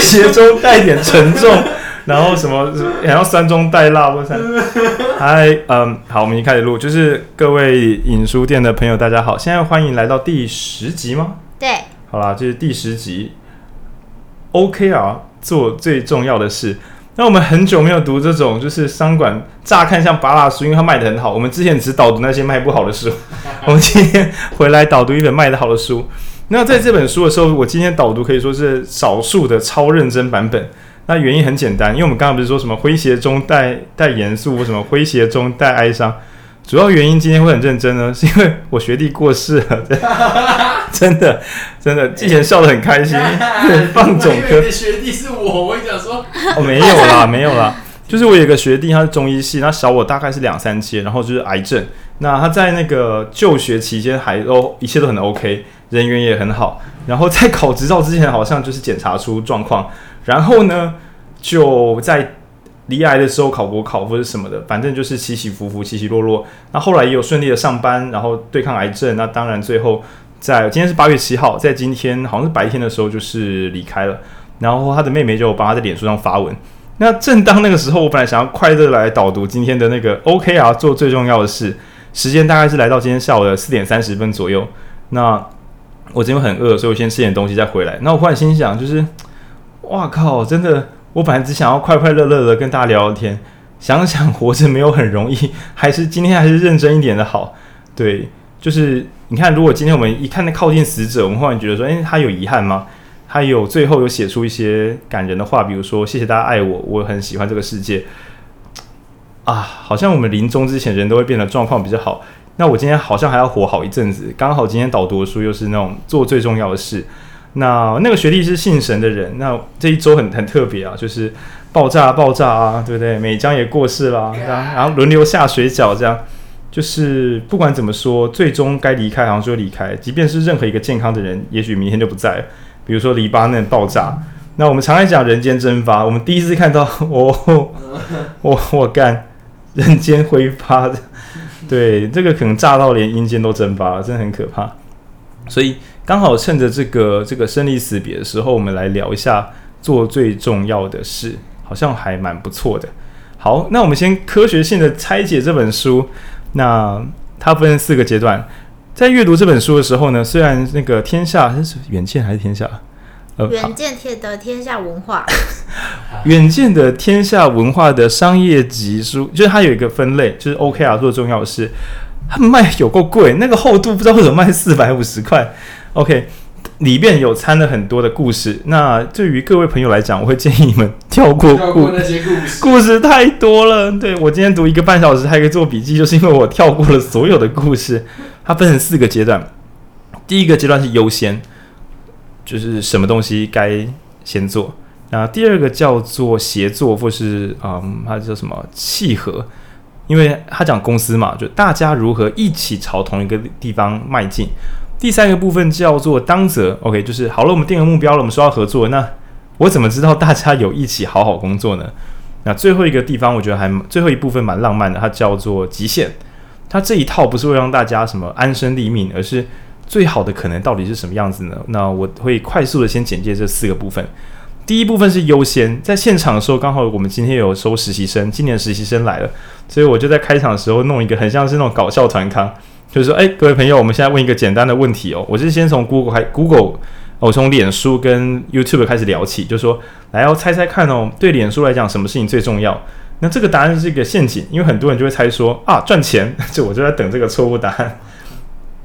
谐中带点沉重，然后什么然后酸中带辣，我猜。嗨，嗯，好，我们已经开始录，就是各位影书店的朋友，大家好，现在欢迎来到第十集吗？对，好啦，这是第十集。OK 啊做最重要的事。那我们很久没有读这种，就是商管乍看像芭乐书，因为它卖的很好。我们之前只导读那些卖不好的书，我们今天回来导读一本卖的好的书。那在这本书的时候，我今天导读可以说是少数的超认真版本。那原因很简单，因为我们刚刚不是说什么诙谐中带带严肃，或什么诙谐中带哀伤。主要原因今天会很认真呢，是因为我学弟过世了，真的真的，之前笑得很开心，放总科。学弟是我，我跟你讲说，哦，没有啦，没有啦，就是我有个学弟，他是中医系，他小我大概是两三千，然后就是癌症。那他在那个就学期间还都一切都很 OK，人缘也很好。然后在考执照之前，好像就是检查出状况，然后呢就在。离癌的时候考国考或者什么的，反正就是起起伏伏、起起落落。那后来也有顺利的上班，然后对抗癌症。那当然最后在今天是八月七号，在今天好像是白天的时候就是离开了。然后他的妹妹就帮他在脸书上发文。那正当那个时候，我本来想要快乐来导读今天的那个 OKR 做最重要的事，时间大概是来到今天下午的四点三十分左右。那我今天很饿，所以我先吃点东西再回来。那我忽然心想，就是哇靠，真的。我本来只想要快快乐乐的跟大家聊聊天，想想活着没有很容易，还是今天还是认真一点的好。对，就是你看，如果今天我们一看那靠近死者，我们忽然觉得说，诶，他有遗憾吗？他有最后有写出一些感人的话，比如说谢谢大家爱我，我很喜欢这个世界。啊，好像我们临终之前人都会变得状况比较好。那我今天好像还要活好一阵子，刚好今天导读的书又是那种做最重要的事。那那个学弟是信神的人，那这一周很很特别啊，就是爆炸爆炸啊，对不对？美江也过世了，然后轮流下水饺，这样，就是不管怎么说，最终该离开好像就离开，即便是任何一个健康的人，也许明天就不在。比如说黎巴嫩爆炸，那我们常来讲人间蒸发，我们第一次看到，哦，我我干，人间挥发的，对，这个可能炸到连阴间都蒸发了，真的很可怕，所以。刚好趁着这个这个生离死别的时候，我们来聊一下做最重要的事，好像还蛮不错的。好，那我们先科学性的拆解这本书。那它分四个阶段，在阅读这本书的时候呢，虽然那个天下是远见还是天下？呃，远见贴的天下文化，远见的天下文化的商业级书，就是它有一个分类，就是 OKR 做重要的事。他们卖有够贵，那个厚度不知道为什么卖四百五十块。OK，里面有掺了很多的故事。那对于各位朋友来讲，我会建议你们跳过故，过那些故事，故事太多了。对，我今天读一个半小时还可以做笔记，就是因为我跳过了所有的故事。它分成四个阶段，第一个阶段是优先，就是什么东西该先做。那第二个叫做协作，或是嗯，它叫什么契合？因为他讲公司嘛，就大家如何一起朝同一个地方迈进。第三个部分叫做当责，OK，就是好了，我们定了目标了，我们说要合作，那我怎么知道大家有一起好好工作呢？那最后一个地方，我觉得还最后一部分蛮浪漫的，它叫做极限。它这一套不是会让大家什么安身立命，而是最好的可能到底是什么样子呢？那我会快速的先简介这四个部分。第一部分是优先，在现场的时候，刚好我们今天有收实习生，今年实习生来了，所以我就在开场的时候弄一个很像是那种搞笑团康。就是说，哎，各位朋友，我们现在问一个简单的问题哦。我是先从 Google 开，Google，我从脸书跟 YouTube 开始聊起，就说，来要猜猜看哦，对脸书来讲，什么事情最重要？那这个答案是一个陷阱，因为很多人就会猜说啊，赚钱。就我就在等这个错误答案。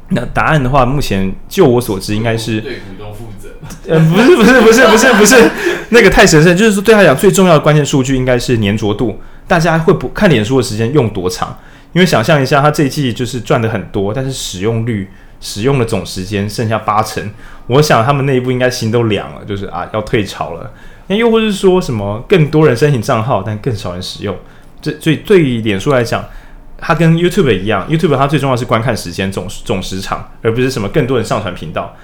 那答案的话，目前就我所知，应该是对股东负责。呃，不是，不是，不是，不是，不是，那个太神圣。就是说，对他讲最重要的关键数据应该是粘着度，大家会不看脸书的时间用多长？因为想象一下，他这一季就是赚的很多，但是使用率、使用的总时间剩下八成，我想他们内部应该心都凉了，就是啊要退潮了。那又或是说什么更多人申请账号，但更少人使用？这所以对于脸书来讲，它跟 YouTube 一样，YouTube 它最重要是观看时间总总时长，而不是什么更多人上传频道。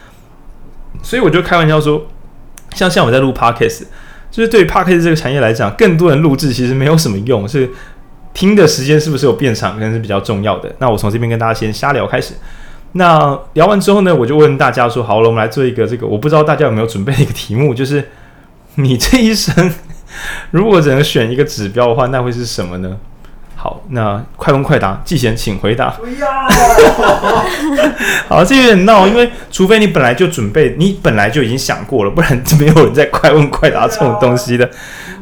所以我就开玩笑说，像像我在录 Podcast，就是对 Podcast 这个产业来讲，更多人录制其实没有什么用，是。听的时间是不是有变长，可能是比较重要的。那我从这边跟大家先瞎聊开始。那聊完之后呢，我就问大家说：好了，我们来做一个这个，我不知道大家有没有准备一个题目，就是你这一生如果只能选一个指标的话，那会是什么呢？好，那快问快答，季贤，请回答。不要。好，这有点闹，因为除非你本来就准备，你本来就已经想过了，不然就没有人在快问快答这种东西的。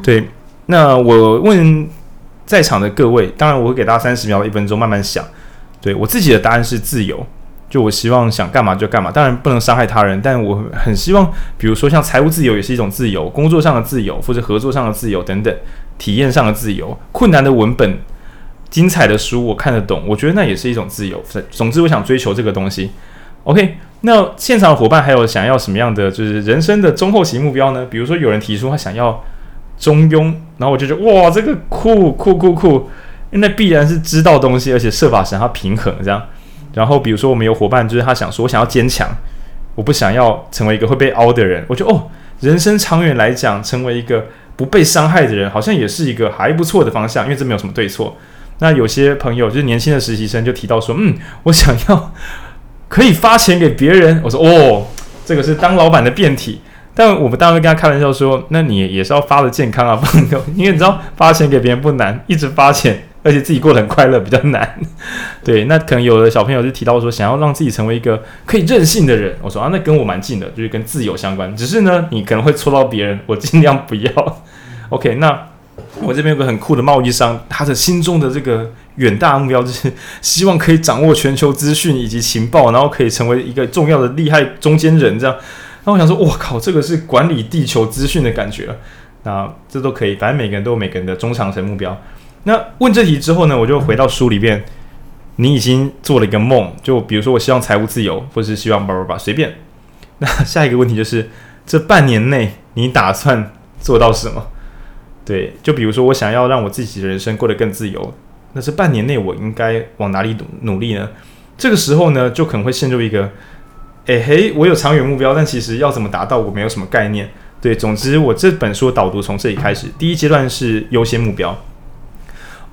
对，那我问在场的各位，当然我会给大家三十秒、一分钟慢慢想。对，我自己的答案是自由，就我希望想干嘛就干嘛，当然不能伤害他人，但我很希望，比如说像财务自由也是一种自由，工作上的自由或者合作上的自由等等，体验上的自由，困难的文本。精彩的书我看得懂，我觉得那也是一种自由。总之，我想追求这个东西。OK，那现场的伙伴还有想要什么样的就是人生的中后期目标呢？比如说有人提出他想要中庸，然后我就觉得哇，这个酷酷酷酷，那必然是知道东西，而且设法使他平衡这样。然后比如说我们有伙伴就是他想说，我想要坚强，我不想要成为一个会被凹的人。我觉得哦，人生长远来讲，成为一个不被伤害的人，好像也是一个还不错的方向，因为这没有什么对错。那有些朋友就是年轻的实习生就提到说，嗯，我想要可以发钱给别人。我说哦，这个是当老板的变体。但我们当然会跟他开玩笑说，那你也是要发的健康啊，朋友，因为你知道发钱给别人不难，一直发钱，而且自己过得很快乐比较难。对，那可能有的小朋友就提到说，想要让自己成为一个可以任性的人。我说啊，那跟我蛮近的，就是跟自由相关。只是呢，你可能会戳到别人，我尽量不要。OK，那。我这边有个很酷的贸易商，他的心中的这个远大目标就是希望可以掌握全球资讯以及情报，然后可以成为一个重要的厉害中间人。这样，那我想说，我靠，这个是管理地球资讯的感觉。那这都可以，反正每个人都有每个人的中长程目标。那问这题之后呢，我就回到书里边，你已经做了一个梦，就比如说我希望财务自由，或是希望叭叭叭，随便。那下一个问题就是，这半年内你打算做到什么？对，就比如说我想要让我自己的人生过得更自由，那这半年内我应该往哪里努努力呢？这个时候呢，就可能会陷入一个，哎嘿，我有长远目标，但其实要怎么达到，我没有什么概念。对，总之我这本书导读从这里开始，第一阶段是优先目标。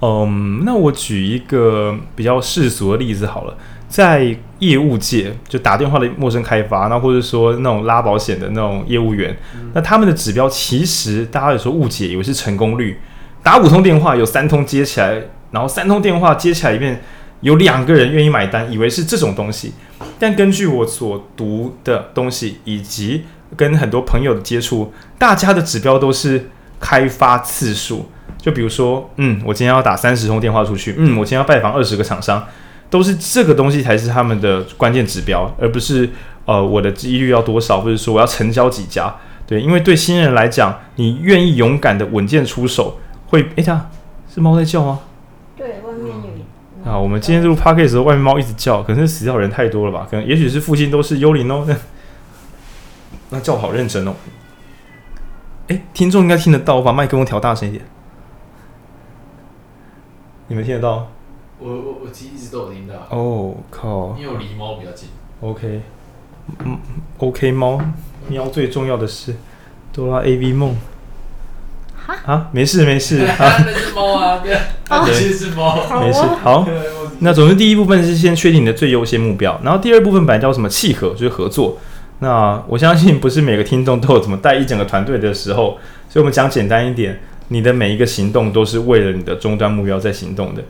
嗯，那我举一个比较世俗的例子好了。在业务界，就打电话的陌生开发，那或者说那种拉保险的那种业务员，嗯、那他们的指标其实大家有时候误解，以为是成功率。打五通电话有三通接起来，然后三通电话接起来里面有两个人愿意买单，以为是这种东西。但根据我所读的东西，以及跟很多朋友的接触，大家的指标都是开发次数。就比如说，嗯，我今天要打三十通电话出去，嗯，我今天要拜访二十个厂商。都是这个东西才是他们的关键指标，而不是呃我的几率要多少，或者说我要成交几家。对，因为对新人来讲，你愿意勇敢的稳健出手，会哎呀是猫在叫吗？对，外面有。啊，我们今天录 podcast 的时候，外面猫一直叫，可能是死掉人太多了吧？可能也许是附近都是幽灵哦。那叫好认真哦。哎，听众应该听得到，我把麦克风调大声一点。你们听得到？我我我其实一直都有听到。哦靠！因为我离猫比较近。OK，嗯，OK 猫，喵最重要的是哆啦 A V 梦。哈？啊，没事没事。啊，那是猫啊，对，那其实是猫。没事，好。那总之第一部分是先确定你的最优先目标，然后第二部分本来叫什么契合，就是合作。那我相信不是每个听众都有怎么带一整个团队的时候，所以我们讲简单一点，你的每一个行动都是为了你的终端目标在行动的。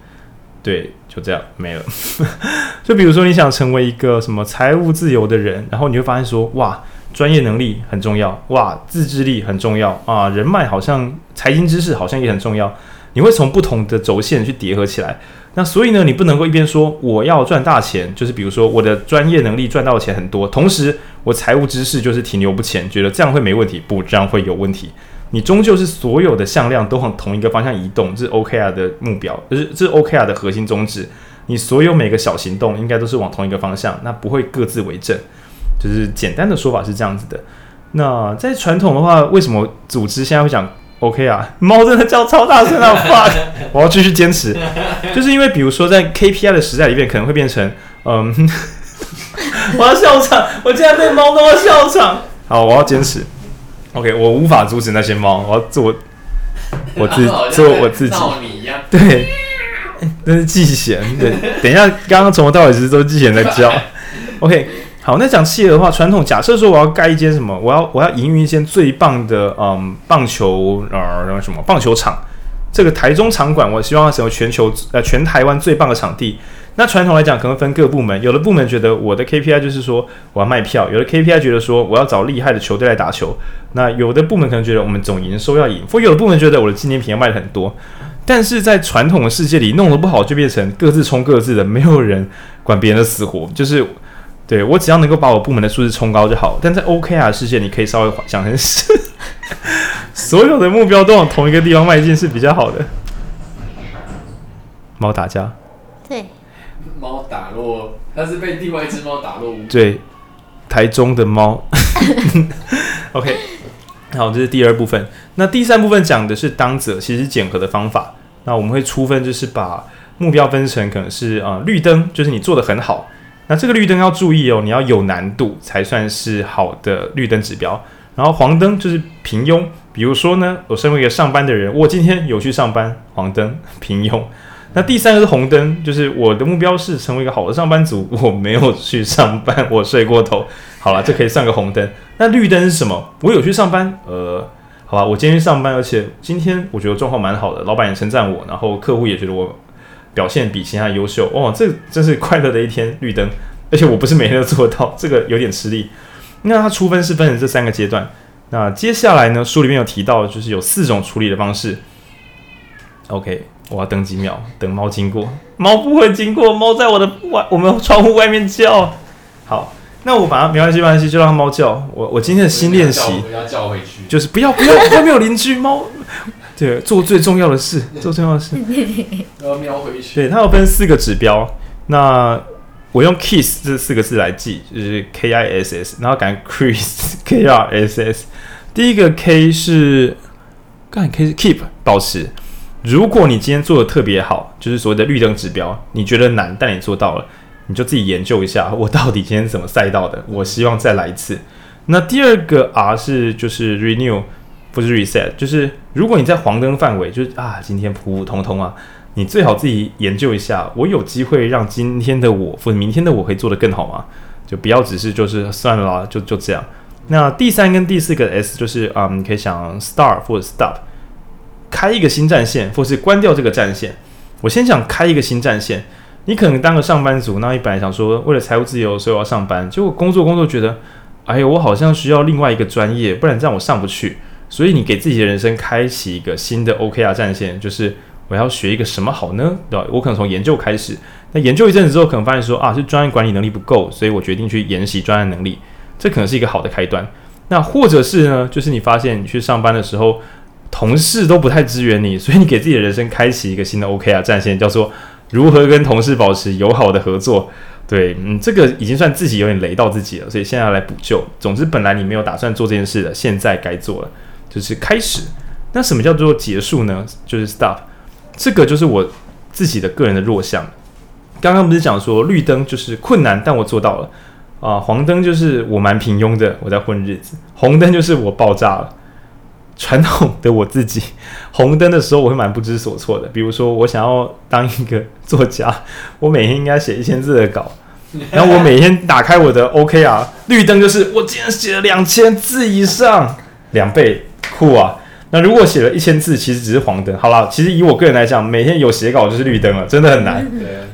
对，就这样没了。就比如说，你想成为一个什么财务自由的人，然后你会发现说，哇，专业能力很重要，哇，自制力很重要啊，人脉好像财经知识好像也很重要。你会从不同的轴线去叠合起来。那所以呢，你不能够一边说我要赚大钱，就是比如说我的专业能力赚到的钱很多，同时我财务知识就是停留不前，觉得这样会没问题，不，这样会有问题。你终究是所有的向量都往同一个方向移动，这是 OKR 的目标，就是这是 OKR 的核心宗旨。你所有每个小行动应该都是往同一个方向，那不会各自为政。就是简单的说法是这样子的。那在传统的话，为什么组织现在会讲 OKR？猫真的叫超大声啊！fuck，我要继续坚持，就是因为比如说在 KPI 的时代里面，可能会变成嗯，我要笑场，我竟然对猫都要笑场。好，我要坚持。OK，我无法阻止那些猫，我要做 我自做我自己。对，那是季贤。对，等一下，刚刚从头到尾其实都是季贤在叫。OK，好，那讲企业的话，传统假设说我要盖一间什么，我要我要营运一间最棒的嗯棒球呃什么棒球场，这个台中场馆，我希望要成为全球呃全台湾最棒的场地。那传统来讲，可能分各部门，有的部门觉得我的 KPI 就是说我要卖票，有的 KPI 觉得说我要找厉害的球队来打球，那有的部门可能觉得我们总营收要赢，或有的部门觉得我的纪念品要卖得很多。但是在传统的世界里，弄得不好就变成各自冲各自的，没有人管别人的死活，就是对我只要能够把我部门的数字冲高就好。但在 OKR 世界，你可以稍微想成是 所有的目标都往同一个地方迈进是比较好的。猫打架，对。猫打落，它是被另外一只猫打落。对，台中的猫。OK，好，这是第二部分。那第三部分讲的是当者，其实检核的方法。那我们会粗分，就是把目标分成可能是啊、绿灯，就是你做得很好。那这个绿灯要注意哦，你要有难度才算是好的绿灯指标。然后黄灯就是平庸，比如说呢，我身为一个上班的人，我今天有去上班，黄灯平庸。那第三个是红灯，就是我的目标是成为一个好的上班族，我没有去上班，我睡过头。好了，这可以算个红灯。那绿灯是什么？我有去上班，呃，好吧，我今天去上班，而且今天我觉得状况蛮好的，老板也称赞我，然后客户也觉得我表现比其他优秀。哦，这真是快乐的一天，绿灯。而且我不是每天都做到，这个有点吃力。那它出分是分成这三个阶段。那接下来呢，书里面有提到，就是有四种处理的方式。OK。我要等几秒，等猫经过。猫不会经过，猫在我的外，我们窗户外面叫。好，那我把它没关系，没关系，就让它猫叫。我我今天的新练习，要叫回去，就是不要不要，外面有邻居猫。对，做最重要的事，做重要的事。要喵回去。对，它有分四个指标。那我用 kiss 这四个字来记，就是 K I S S，然后改 Chris K R S S。第一个 K 是，干 K 是 keep 保持。如果你今天做的特别好，就是所谓的绿灯指标，你觉得难，但你做到了，你就自己研究一下，我到底今天怎么赛道的？我希望再来一次。那第二个 R 是就是 renew，不是 reset，就是如果你在黄灯范围，就是啊，今天普普通通啊，你最好自己研究一下，我有机会让今天的我或者明天的我可以做得更好吗？就不要只是就是算了啦，就就这样。那第三跟第四个 S 就是啊、嗯，你可以想 start 或者 stop。开一个新战线，或是关掉这个战线。我先想开一个新战线。你可能当个上班族，那你本来想说，为了财务自由，所以我要上班。结果工作工作觉得，哎呦，我好像需要另外一个专业，不然这样我上不去。所以你给自己的人生开启一个新的 OKR 战线，就是我要学一个什么好呢？对吧？我可能从研究开始。那研究一阵子之后，可能发现说啊，是专业管理能力不够，所以我决定去研习专业能力。这可能是一个好的开端。那或者是呢，就是你发现你去上班的时候。同事都不太支援你，所以你给自己的人生开启一个新的 OKR 战线，叫做如何跟同事保持友好的合作。对，嗯，这个已经算自己有点雷到自己了，所以现在要来补救。总之，本来你没有打算做这件事的，现在该做了，就是开始。那什么叫做结束呢？就是 stop。这个就是我自己的个人的弱项。刚刚不是讲说绿灯就是困难，但我做到了啊。黄灯就是我蛮平庸的，我在混日子。红灯就是我爆炸了。传统的我自己，红灯的时候我会蛮不知所措的。比如说，我想要当一个作家，我每天应该写一千字的稿，然后我每天打开我的 OK 啊绿灯就是我今天写了两千字以上，两倍酷啊！那如果写了一千字，其实只是黄灯。好了，其实以我个人来讲，每天有写稿就是绿灯了，真的很难。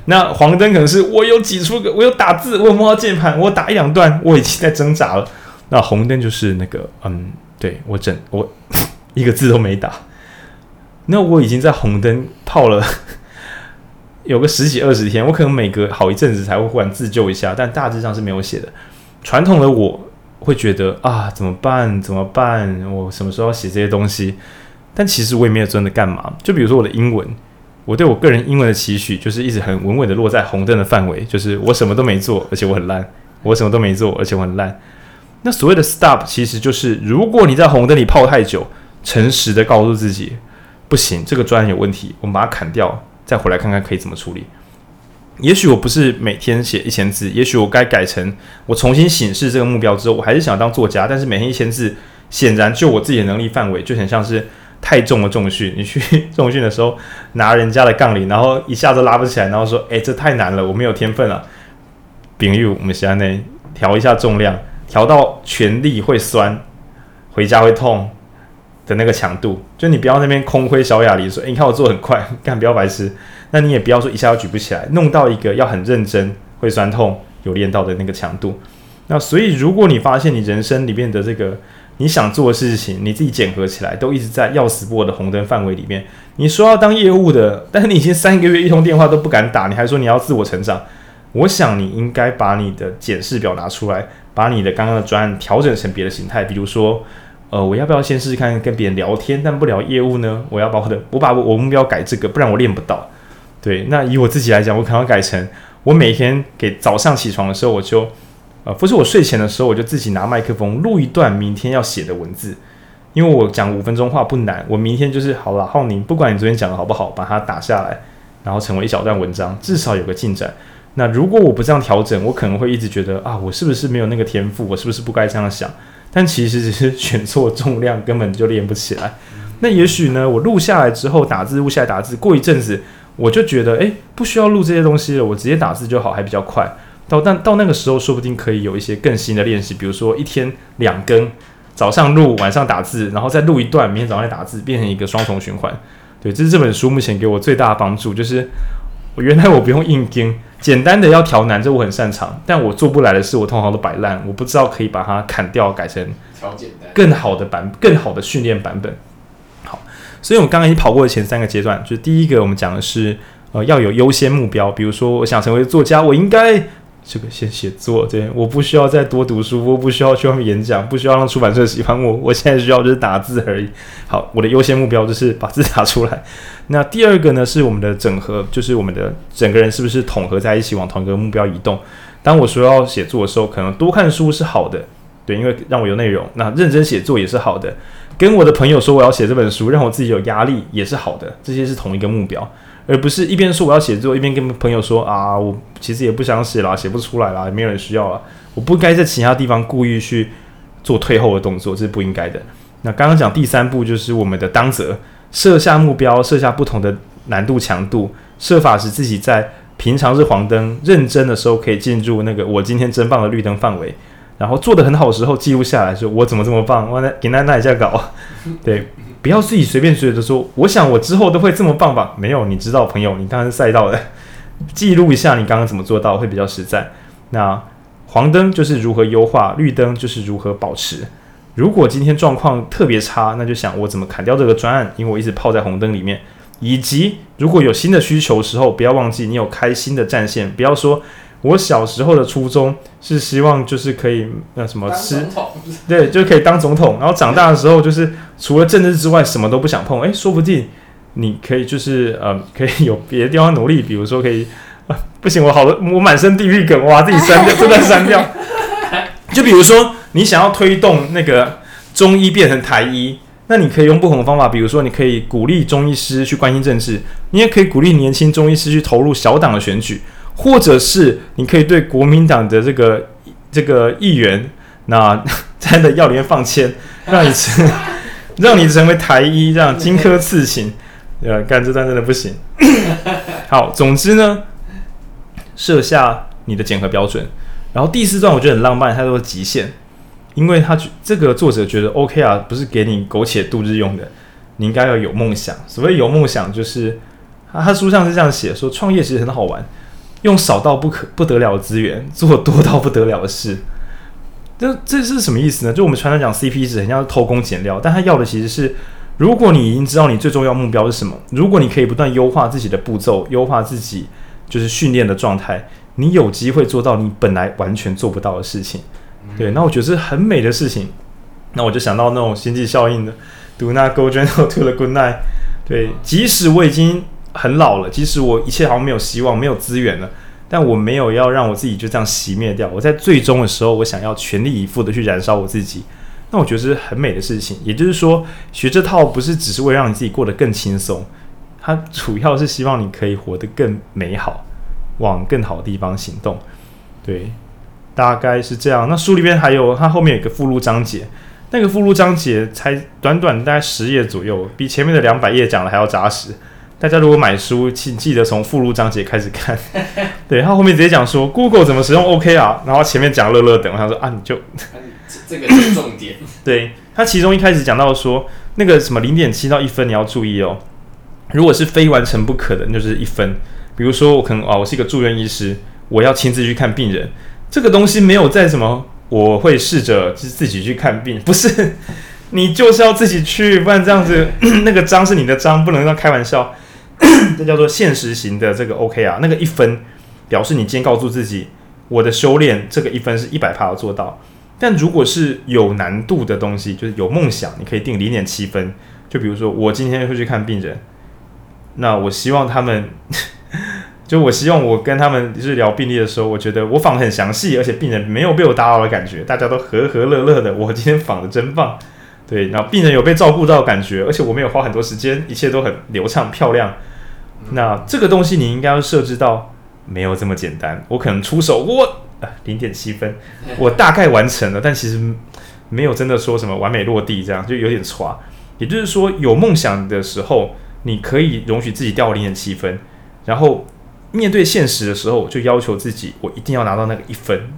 那黄灯可能是我有挤出个，我有打字，我有摸到键盘，我打一两段，我已经在挣扎了。那红灯就是那个，嗯。对，我整我一个字都没打，那我已经在红灯泡了有个十几二十天，我可能每隔好一阵子才会忽然自救一下，但大致上是没有写的。传统的我会觉得啊，怎么办？怎么办？我什么时候要写这些东西？但其实我也没有真的干嘛。就比如说我的英文，我对我个人英文的期许就是一直很稳稳的落在红灯的范围，就是我什么都没做，而且我很烂；我什么都没做，而且我很烂。那所谓的 stop 其实就是，如果你在红灯里泡太久，诚实的告诉自己，不行，这个专案有问题，我们把它砍掉，再回来看看可以怎么处理。也许我不是每天写一千字，也许我该改成我重新审视这个目标之后，我还是想当作家，但是每天一千字，显然就我自己的能力范围，就很像是太重的重训。你去重训的时候拿人家的杠铃，然后一下子拉不起来，然后说，诶，这太难了，我没有天分了。比喻，我们现在？调一下重量，调到全力会酸，回家会痛的那个强度。就你不要那边空挥小哑铃说，诶，你看我做很快，干不要白痴。那你也不要说一下要举不起来，弄到一个要很认真会酸痛有练到的那个强度。那所以如果你发现你人生里面的这个你想做的事情，你自己检核起来都一直在要死不活的红灯范围里面。你说要当业务的，但是你已经三个月一通电话都不敢打，你还说你要自我成长。我想你应该把你的检视表拿出来，把你的刚刚的专案调整成别的形态，比如说，呃，我要不要先试试看跟别人聊天，但不聊业务呢？我要把我的我把我目标改这个，不然我练不到。对，那以我自己来讲，我可能要改成我每天给早上起床的时候，我就，呃，不是我睡前的时候，我就自己拿麦克风录一段明天要写的文字，因为我讲五分钟话不难，我明天就是好了，浩宁，不管你昨天讲的好不好，把它打下来，然后成为一小段文章，至少有个进展。那如果我不这样调整，我可能会一直觉得啊，我是不是没有那个天赋？我是不是不该这样想？但其实只是选错重量，根本就练不起来。那也许呢，我录下来之后打字，录下来打字，过一阵子。我就觉得，诶，不需要录这些东西了，我直接打字就好，还比较快。到但到那个时候，说不定可以有一些更新的练习，比如说一天两更，早上录，晚上打字，然后再录一段，明天早上再打字，变成一个双重循环。对，这是这本书目前给我最大的帮助，就是我原来我不用硬盯，简单的要调难，这我很擅长，但我做不来的是我通常都摆烂，我不知道可以把它砍掉，改成调简单更好的版，更好的训练版本。好所以，我们刚刚已经跑过了前三个阶段，就是第一个，我们讲的是，呃，要有优先目标。比如说，我想成为作家，我应该这个先写作，对，我不需要再多读书，我不需要去外面演讲，不需要让出版社喜欢我，我现在需要就是打字而已。好，我的优先目标就是把字打出来。那第二个呢，是我们的整合，就是我们的整个人是不是统合在一起，往同一个目标移动。当我说要写作的时候，可能多看书是好的，对，因为让我有内容。那认真写作也是好的。跟我的朋友说我要写这本书，让我自己有压力也是好的，这些是同一个目标，而不是一边说我要写作，一边跟朋友说啊，我其实也不想写啦，写不出来啦，也没有人需要了。我不该在其他地方故意去做退后的动作，这是不应该的。那刚刚讲第三步就是我们的当责，设下目标，设下不同的难度强度，设法使自己在平常是黄灯，认真的时候可以进入那个我今天真棒的绿灯范围。然后做得很好的时候，记录下来说：“我怎么这么棒？我来给那那一下搞。”对，不要自己随便随着说。我想我之后都会这么棒吧？没有，你知道，朋友，你当然是赛道的，记录一下你刚刚怎么做到会比较实在。那黄灯就是如何优化，绿灯就是如何保持。如果今天状况特别差，那就想我怎么砍掉这个专案，因为我一直泡在红灯里面。以及如果有新的需求时候，不要忘记你有开新的战线，不要说。我小时候的初衷是希望就是可以那什么吃，对，就可以当总统。然后长大的时候就是除了政治之外什么都不想碰。诶，说不定你可以就是呃，可以有别的地方努力，比如说可以啊，不行，我好多我满身地狱梗，哇，自己删掉，真的删掉。就比如说你想要推动那个中医变成台医，那你可以用不同的方法，比如说你可以鼓励中医师去关心政治，你也可以鼓励年轻中医师去投入小党的选举。或者是你可以对国民党的这个这个议员，那 在的药里面放签，让你成让你成为台医，这样荆轲刺秦，呃，干这段真的不行。好，总之呢，设下你的检核标准。然后第四段我觉得很浪漫，他说极限，因为他这个作者觉得 OK 啊，不是给你苟且度日用的，你应该要有梦想。所谓有梦想，就是他他书上是这样写说，创业其实很好玩。用少到不可不得了的资源做多到不得了的事，这这是什么意思呢？就我们常常讲 CP 值，很像是偷工减料，但他要的其实是，如果你已经知道你最重要目标是什么，如果你可以不断优化自己的步骤，优化自己就是训练的状态，你有机会做到你本来完全做不到的事情。对，那我觉得是很美的事情。那我就想到那种星际效应的，Do not go gentle to the good night。对，即使我已经。很老了，即使我一切好像没有希望，没有资源了，但我没有要让我自己就这样熄灭掉。我在最终的时候，我想要全力以赴的去燃烧我自己。那我觉得是很美的事情。也就是说，学这套不是只是为了让你自己过得更轻松，它主要是希望你可以活得更美好，往更好的地方行动。对，大概是这样。那书里边还有，它后面有一个附录章节，那个附录章节才短短大概十页左右，比前面的两百页讲的还要扎实。大家如果买书，请记得从附录章节开始看。对，他后面直接讲说 Google 怎么使用 OK 啊然后前面讲乐乐等，他说啊，你就这个是重点。对，他其中一开始讲到说，那个什么零点七到一分你要注意哦，如果是非完成不可的，那就是一分。比如说我可能啊，我是一个住院医师，我要亲自去看病人，这个东西没有在什么，我会试着就是自己去看病，不是，你就是要自己去，不然这样子 那个章是你的章，不能让开玩笑。这叫做现实型的这个 OK 啊，那个一分表示你今天告诉自己，我的修炼这个一分是一百趴要做到。但如果是有难度的东西，就是有梦想，你可以定零点七分。就比如说我今天会去看病人，那我希望他们，就我希望我跟他们就是聊病例的时候，我觉得我访得很详细，而且病人没有被我打扰的感觉，大家都和和乐乐的。我今天访的真棒，对，然后病人有被照顾到的感觉，而且我没有花很多时间，一切都很流畅漂亮。那这个东西你应该要设置到没有这么简单。我可能出手，我零点七分，我大概完成了，但其实没有真的说什么完美落地，这样就有点差。也就是说，有梦想的时候，你可以容许自己掉零点七分，然后面对现实的时候，就要求自己，我一定要拿到那个一分，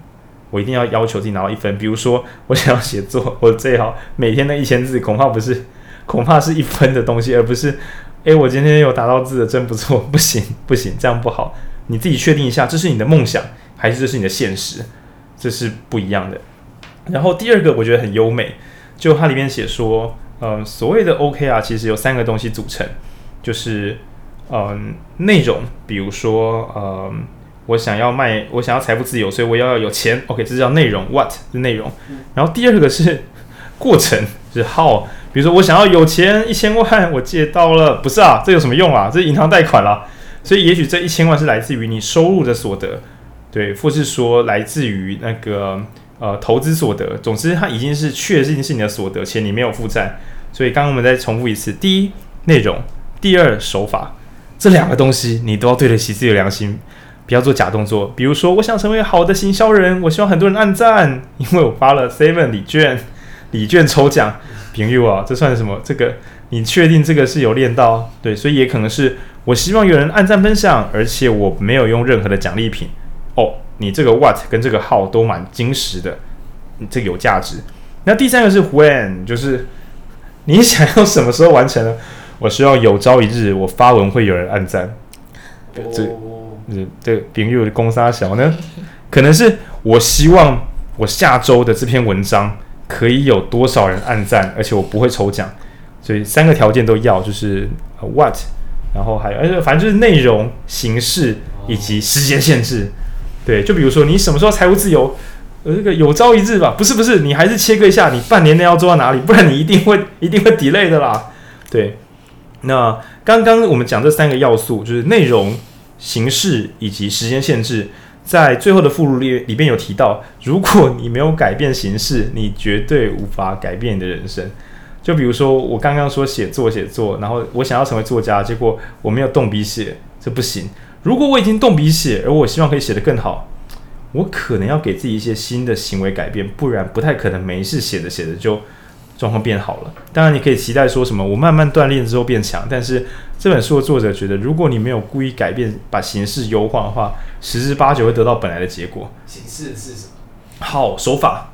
我一定要要求自己拿到一分。比如说，我想要写作，我最好每天的一千字，恐怕不是，恐怕是一分的东西，而不是。诶，我今天有打到字的，真不错。不行，不行，这样不好。你自己确定一下，这是你的梦想，还是这是你的现实？这是不一样的。然后第二个，我觉得很优美，就它里面写说，嗯、呃，所谓的 OK 啊其实有三个东西组成，就是嗯、呃，内容，比如说，嗯、呃，我想要卖，我想要财富自由，所以我要有钱。OK，这叫内容，What 是内容。然后第二个是 过程，是 How。比如说，我想要有钱一千万，我借到了，不是啊？这有什么用啊？这是银行贷款啦。所以，也许这一千万是来自于你收入的所得，对，或是说来自于那个呃投资所得。总之，它已经是确定是你的所得，且你没有负债。所以，刚刚我们再重复一次：第一，内容；第二，手法。这两个东西你都要对得起自己的良心，不要做假动作。比如说，我想成为好的行销人，我希望很多人按赞，因为我发了 seven 礼券，礼券抽奖。朋友啊，这算什么？这个你确定这个是有练到？对，所以也可能是我希望有人按赞分享，而且我没有用任何的奖励品。哦，你这个 what 跟这个 how 都蛮精实的，你这个有价值。那第三个是 when，就是你想要什么时候完成呢？我希望有朝一日我发文会有人按赞。这这这朋友的公杀小呢？可能是我希望我下周的这篇文章。可以有多少人按赞，而且我不会抽奖，所以三个条件都要，就是 what，然后还有，而且反正就是内容、形式以及时间限制。对，就比如说你什么时候财务自由，呃，这个有朝一日吧？不是不是，你还是切割一下，你半年内要做到哪里？不然你一定会 一定会 delay 的啦。对，那刚刚我们讲这三个要素，就是内容、形式以及时间限制。在最后的附录里里边有提到，如果你没有改变形式，你绝对无法改变你的人生。就比如说我刚刚说写作写作，然后我想要成为作家，结果我没有动笔写，这不行。如果我已经动笔写，而我希望可以写得更好，我可能要给自己一些新的行为改变，不然不太可能没事写着写着就状况变好了。当然你可以期待说什么，我慢慢锻炼之后变强，但是。这本书的作者觉得，如果你没有故意改变，把形式优化的话，十之八九会得到本来的结果。形式是什么？好，手法。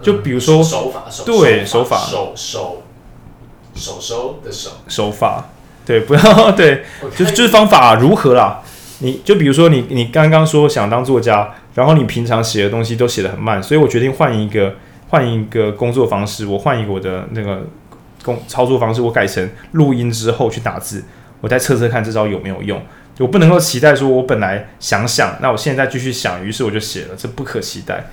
就比如说，手法，手对，手法，手手手手的手，手法，对，不要对，就是就是方法如何啦？你就比如说，你你刚刚说想当作家，然后你平常写的东西都写的很慢，所以我决定换一个换一个工作方式，我换一个我的那个工操作方式，我改成录音之后去打字。我再测测看这招有没有用，我不能够期待说，我本来想想，那我现在继续想，于是我就写了，这不可期待。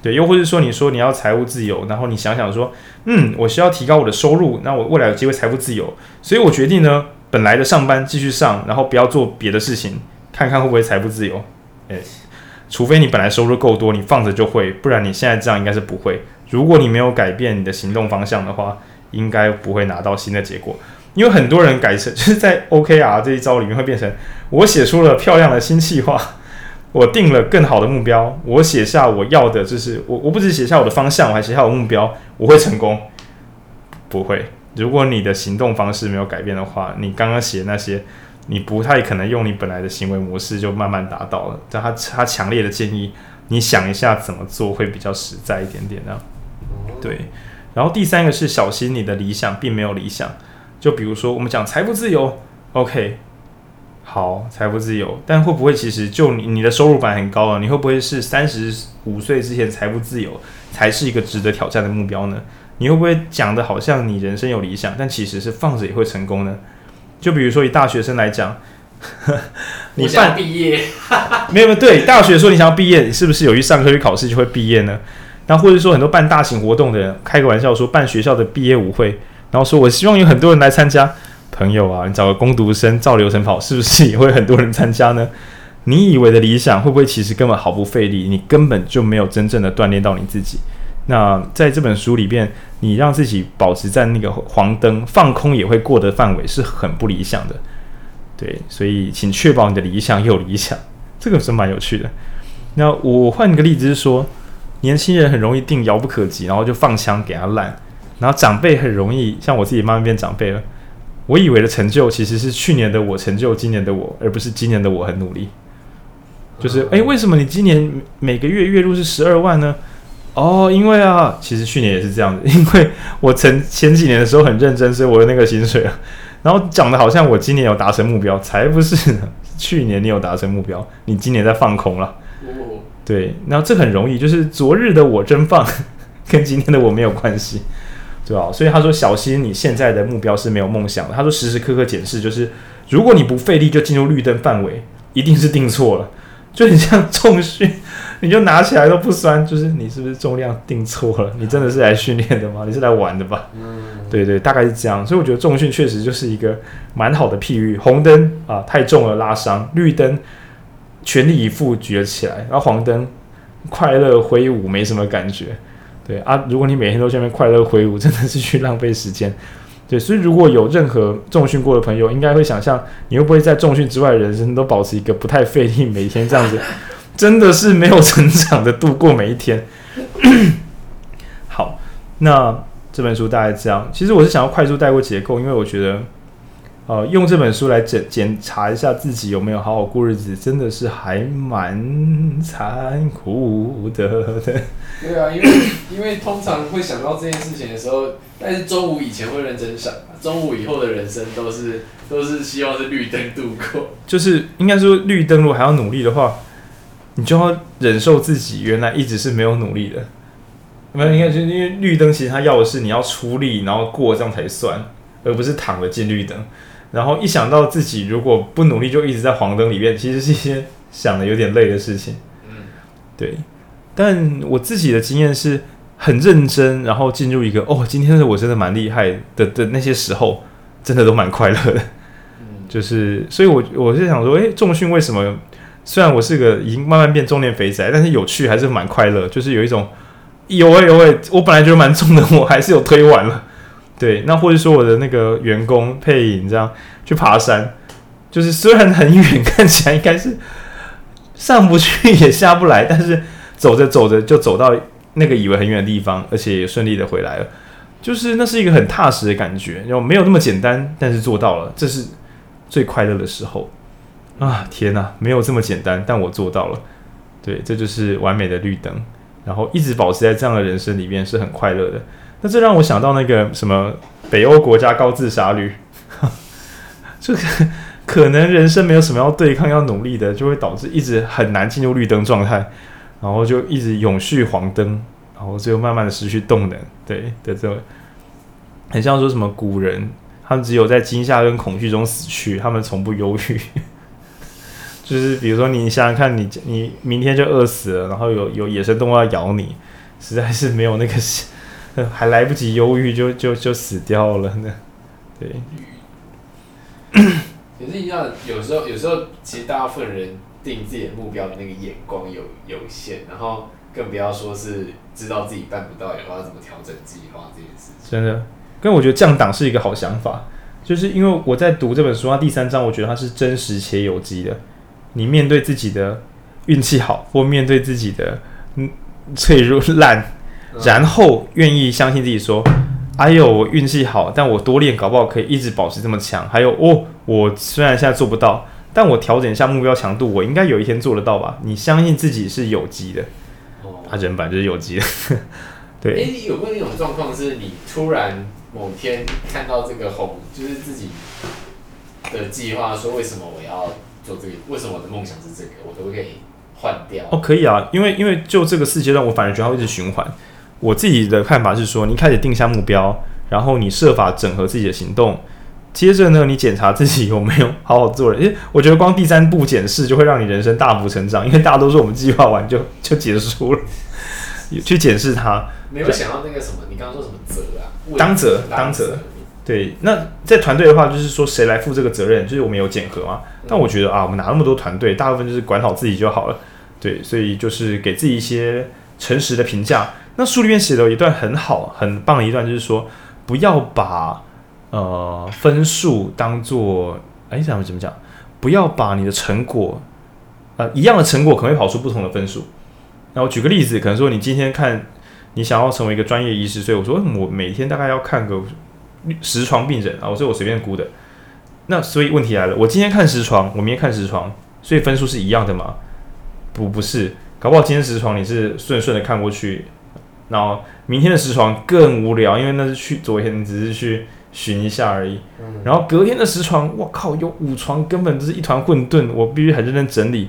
对，又或者说，你说你要财务自由，然后你想想说，嗯，我需要提高我的收入，那我未来有机会财富自由，所以我决定呢，本来的上班继续上，然后不要做别的事情，看看会不会财富自由。诶，除非你本来收入够多，你放着就会，不然你现在这样应该是不会。如果你没有改变你的行动方向的话，应该不会拿到新的结果。因为很多人改成 就是在 OKR 这一招里面会变成，我写出了漂亮的新计划，我定了更好的目标，我写下我要的就是我我不只写下我的方向，我还写下我的目标，我会成功？不会。如果你的行动方式没有改变的话，你刚刚写那些你不太可能用你本来的行为模式就慢慢达到了。但他他强烈的建议你想一下怎么做会比较实在一点点呢？对。然后第三个是小心你的理想并没有理想。就比如说我们讲财富自由，OK，好，财富自由，但会不会其实就你你的收入本来很高了，你会不会是三十五岁之前财富自由才是一个值得挑战的目标呢？你会不会讲的好像你人生有理想，但其实是放着也会成功呢？就比如说以大学生来讲，你办毕业，没有没有对大学说你想要毕业，你是不是有一上课去考试就会毕业呢？那或者说很多办大型活动的人开个玩笑说办学校的毕业舞会，然后说我希望有很多人来参加，朋友啊，你找个工读生照流程跑，是不是也会很多人参加呢？你以为的理想会不会其实根本毫不费力？你根本就没有真正的锻炼到你自己。那在这本书里边，你让自己保持在那个黄灯放空也会过的范围是很不理想的，对，所以请确保你的理想有理想，这个是蛮有趣的。那我换个例子是说，年轻人很容易定遥不可及，然后就放枪给他烂，然后长辈很容易像我自己慢慢变长辈了，我以为的成就其实是去年的我成就今年的我，而不是今年的我很努力。就是诶，为什么你今年每个月月入是十二万呢？哦，因为啊，其实去年也是这样子，因为我曾前几年的时候很认真，所以我的那个薪水啊，然后讲的好像我今年有达成目标，才不是呢。去年你有达成目标，你今年在放空了。对，然后这很容易，就是昨日的我真棒，跟今天的我没有关系，对吧？所以他说，小心你现在的目标是没有梦想的。他说，时时刻刻检视，就是如果你不费力就进入绿灯范围，一定是定错了。就很像重训，你就拿起来都不酸，就是你是不是重量定错了？你真的是来训练的吗？你是来玩的吧？嗯，对对，大概是这样。所以我觉得重训确实就是一个蛮好的譬喻。红灯啊，太重了拉伤；绿灯全力以赴举了起来，然后黄灯快乐挥舞没什么感觉。对啊，如果你每天都在那边快乐挥舞，真的是去浪费时间。对，所以如果有任何重训过的朋友，应该会想象，你会不会在重训之外的人生都保持一个不太费力，每天这样子，真的是没有成长的度过每一天。好，那这本书大概这样。其实我是想要快速带过结构，因为我觉得，呃，用这本书来检检查一下自己有没有好好过日子，真的是还蛮残酷的。对啊，因为因为通常会想到这件事情的时候。但是中午以前会认真想，中午以后的人生都是都是希望是绿灯度过。就是应该说绿灯，如果还要努力的话，你就要忍受自己原来一直是没有努力的。没有，应该就是因为绿灯其实它要的是你要出力，然后过这样才算，而不是躺着进绿灯。然后一想到自己如果不努力就一直在黄灯里面，其实是一些想的有点累的事情。嗯，对。但我自己的经验是。很认真，然后进入一个哦，今天的我真的蛮厉害的的那些时候，真的都蛮快乐的。嗯，就是，所以我我是想说，诶，重训为什么？虽然我是个已经慢慢变中年肥仔，但是有趣还是蛮快乐。就是有一种，有诶有诶，我本来觉得蛮重的，我还是有推完了。对，那或者说我的那个员工配影这样去爬山，就是虽然很远，看起来应该是上不去也下不来，但是走着走着就走到。那个以为很远的地方，而且也顺利的回来了，就是那是一个很踏实的感觉，然后没有那么简单，但是做到了，这是最快乐的时候啊！天哪，没有这么简单，但我做到了，对，这就是完美的绿灯，然后一直保持在这样的人生里面是很快乐的。那这让我想到那个什么北欧国家高自杀率，这个可能人生没有什么要对抗、要努力的，就会导致一直很难进入绿灯状态。然后就一直永续黄灯，然后最后慢慢的失去动能，对的这种，很像说什么古人，他们只有在惊吓跟恐惧中死去，他们从不忧郁。就是比如说你想想看你，你你明天就饿死了，然后有有野生动物要咬你，实在是没有那个，还来不及忧郁就就就死掉了呢。对。也是你像有时候有时候其实大部分人。定自己的目标的那个眼光有有限，然后更不要说是知道自己办不到，也不知道怎么调整计划这件事情。真的，跟我觉得降档是一个好想法，就是因为我在读这本书，它第三章我觉得它是真实且有机的。你面对自己的运气好，或面对自己的嗯脆弱烂，然后愿意相信自己说：“哎呦，我运气好，但我多练，搞不好可以一直保持这么强。”还有哦，我虽然现在做不到，但我调整一下目标强度，我应该有一天做得到吧？你相信自己是有机的，哦，他人版就是有机的，对。哎、欸，有没有那种状况，是你突然某天看到这个红，就是自己的计划，说为什么我要做这个？为什么我的梦想是这个？我可不可以换掉？哦，可以啊，因为因为就这个四阶段，我反而觉得它会一直循环。我自己的看法是说，你开始定下目标，然后你设法整合自己的行动，接着呢，你检查自己有没有好好做人。诶，我觉得光第三步检视就会让你人生大幅成长，因为大多数我们计划完就就结束了。去检视它，没有想到那个什么，你刚刚说什么责啊？当责，当责。对，那在团队的话，就是说谁来负这个责任？就是我们有检核嘛。但我觉得啊，我们哪那么多团队，大部分就是管好自己就好了。对，所以就是给自己一些诚实的评价。那书里面写的一段很好、很棒的一段，就是说不要把呃分数当做哎，怎么怎么讲？不要把你的成果呃一样的成果可能会跑出不同的分数。那我举个例子，可能说你今天看你想要成为一个专业医师，所以我说我每天大概要看个十床病人啊，我说我随便估的。那所以问题来了，我今天看十床，我明天看十床，所以分数是一样的吗？不，不是，搞不好今天十床你是顺顺的看过去，然后明天的十床更无聊，因为那是去昨天你只是去巡一下而已。然后隔天的十床，我靠，有五床根本就是一团混沌，我必须很认真整理。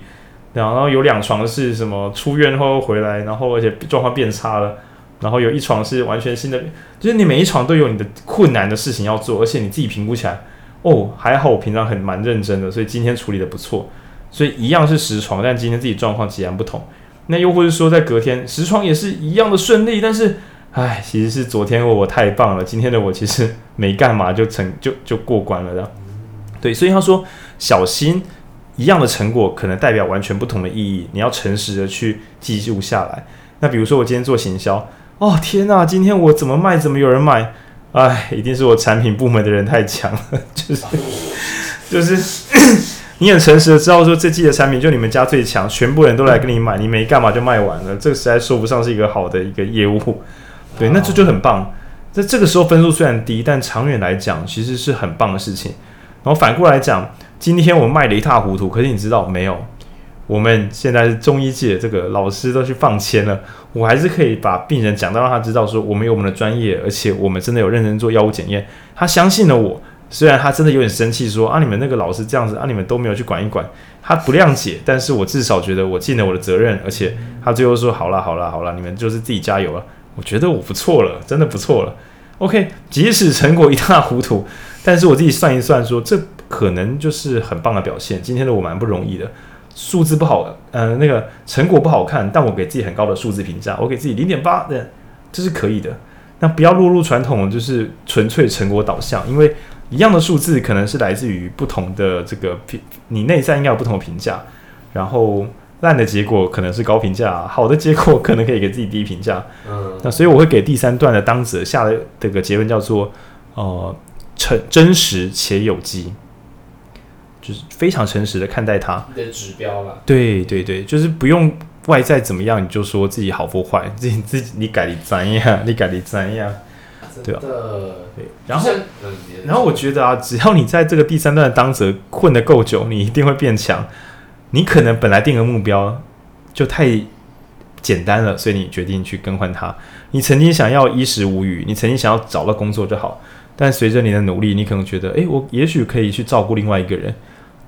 然后有两床是什么出院后回来，然后而且状况变差了，然后有一床是完全新的，就是你每一床都有你的困难的事情要做，而且你自己评估起来，哦，还好我平常很蛮认真的，所以今天处理的不错，所以一样是十床，但今天自己状况截然不同。那又或者说在隔天实创也是一样的顺利，但是，唉，其实是昨天我太棒了，今天的我其实没干嘛就成就就过关了的，对，所以他说小心。一样的成果可能代表完全不同的意义，你要诚实的去记录下来。那比如说我今天做行销，哦天呐，今天我怎么卖怎么有人买？哎，一定是我产品部门的人太强了，就是就是 你很诚实的知道说这季的产品就你们家最强，全部人都来跟你买，你没干嘛就卖完了，这个实在说不上是一个好的一个业务。对，那这就很棒。在这个时候分数虽然低，但长远来讲其实是很棒的事情。然后反过来讲。今天我卖得一塌糊涂，可是你知道没有？我们现在是中医界，这个老师都去放签了，我还是可以把病人讲到让他知道说我们有我们的专业，而且我们真的有认真做药物检验。他相信了我，虽然他真的有点生气，说啊你们那个老师这样子啊你们都没有去管一管，他不谅解。但是我至少觉得我尽了我的责任，而且他最后说好了好了好了，你们就是自己加油了。我觉得我不错了，真的不错了。OK，即使成果一塌糊涂，但是我自己算一算说这。可能就是很棒的表现。今天的我蛮不容易的，数字不好，呃，那个成果不好看，但我给自己很高的数字评价，我给自己零点八，对，这是可以的。那不要落入传统，就是纯粹成果导向，因为一样的数字可能是来自于不同的这个评，你内在应该有不同的评价。然后烂的结果可能是高评价，好的结果可能可以给自己低评价。嗯，那所以我会给第三段的当责下的这个结论叫做，呃，诚真实且有机。就是非常诚实的看待它的指标了。对对对，就是不用外在怎么样，你就说自己好或坏，自己自己你改你怎样，你改你怎样，对吧？对。然后，然后我觉得啊，只要你在这个第三段的当责混得够久，你一定会变强。你可能本来定个目标就太简单了，所以你决定去更换它。你曾经想要衣食无虞，你曾经想要找到工作就好，但随着你的努力，你可能觉得，诶，我也许可以去照顾另外一个人。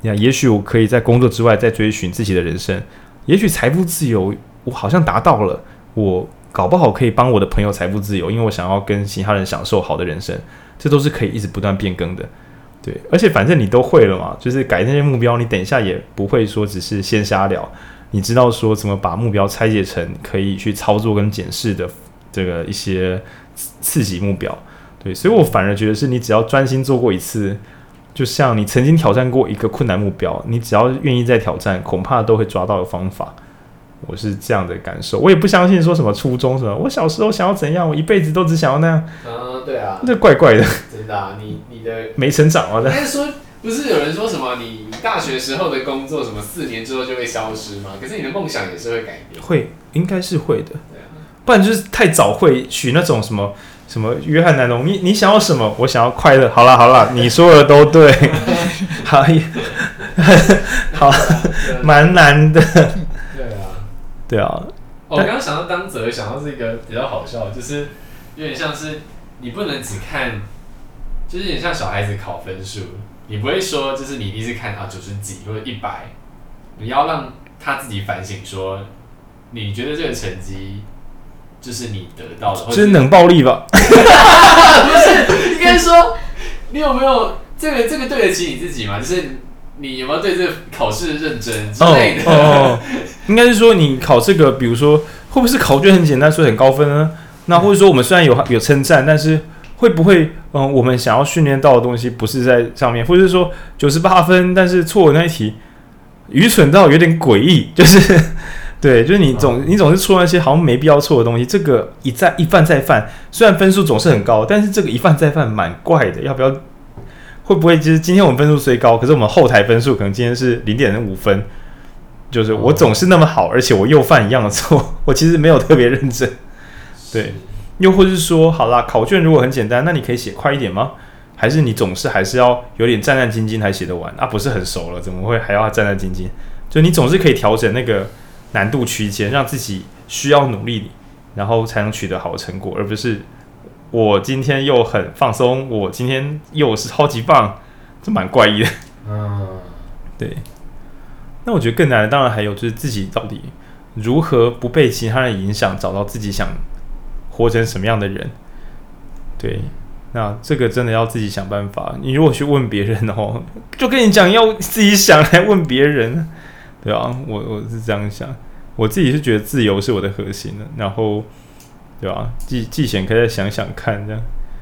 你看，也许我可以在工作之外再追寻自己的人生，也许财富自由我好像达到了，我搞不好可以帮我的朋友财富自由，因为我想要跟其他人享受好的人生，这都是可以一直不断变更的，对，而且反正你都会了嘛，就是改那些目标，你等一下也不会说只是先瞎聊，你知道说怎么把目标拆解成可以去操作跟检视的这个一些刺激目标，对，所以我反而觉得是你只要专心做过一次。就像你曾经挑战过一个困难目标，你只要愿意再挑战，恐怕都会抓到的方法。我是这样的感受，我也不相信说什么初衷什么，我小时候想要怎样，我一辈子都只想要那样。嗯，对啊，这怪怪的。真的啊，你你的 没成长啊？应该说不是有人说什么，你大学时候的工作什么四年之后就会消失吗？可是你的梦想也是会改变。会，应该是会的。对啊，不然就是太早会许那种什么。什么约翰南农，你你想要什么？我想要快乐。好了好了，你说的都对，好，好，蛮难的。对啊。我刚刚想到当责，想到这个比较好笑，就是有点像是你不能只看，就是有点像小孩子考分数，你不会说就是你一定是看啊九十几或者一百，你要让他自己反省说，你觉得这个成绩。就是你得到的，就是冷暴力吧？不是，应该说你有没有这个这个对得起你自己嘛？就是你有没有对这个考试认真之类的？哦，哦，应该是说你考这个，比如说会不会是考卷很简单，所以很高分呢？那或者说我们虽然有有称赞，但是会不会嗯，我们想要训练到的东西不是在上面，或者是说九十八分，但是错的那一题愚蠢到有点诡异，就是。对，就是你总你总是错那些好像没必要错的东西，这个一再一犯再犯，虽然分数总是很高，但是这个一犯再犯蛮怪的，要不要？会不会其实今天我们分数虽高，可是我们后台分数可能今天是零点五分，就是我总是那么好，而且我又犯一样的错，我其实没有特别认真。对，又或是说，好啦，考卷如果很简单，那你可以写快一点吗？还是你总是还是要有点战战兢兢才写得完？啊，不是很熟了，怎么会还要战战兢兢？就你总是可以调整那个。难度区间，让自己需要努力，然后才能取得好的成果，而不是我今天又很放松，我今天又是超级棒，这蛮怪异的。嗯，对。那我觉得更难的，当然还有就是自己到底如何不被其他人影响，找到自己想活成什么样的人。对，那这个真的要自己想办法。你如果去问别人哦，就跟你讲要自己想来问别人。对啊，我我是这样想，我自己是觉得自由是我的核心的，然后，对吧、啊？季季贤可以再想想看，这样。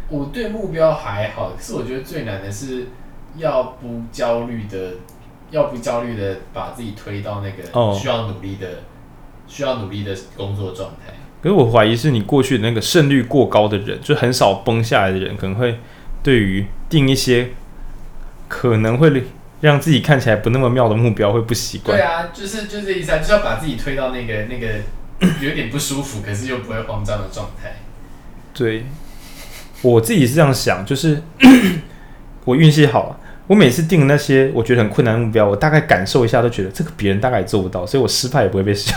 我对目标还好，可是我觉得最难的是要不焦虑的，要不焦虑的把自己推到那个需要努力的、哦、需要努力的工作状态。可是我怀疑是你过去的那个胜率过高的人，就很少崩下来的人，可能会对于定一些可能会。让自己看起来不那么妙的目标会不习惯。对啊，就是就这意思啊，就是要把自己推到那个那个 有点不舒服，可是又不会慌张的状态。对，我自己是这样想，就是 我运气好，我每次定那些我觉得很困难的目标，我大概感受一下都觉得这个别人大概也做不到，所以我失败也不会被笑。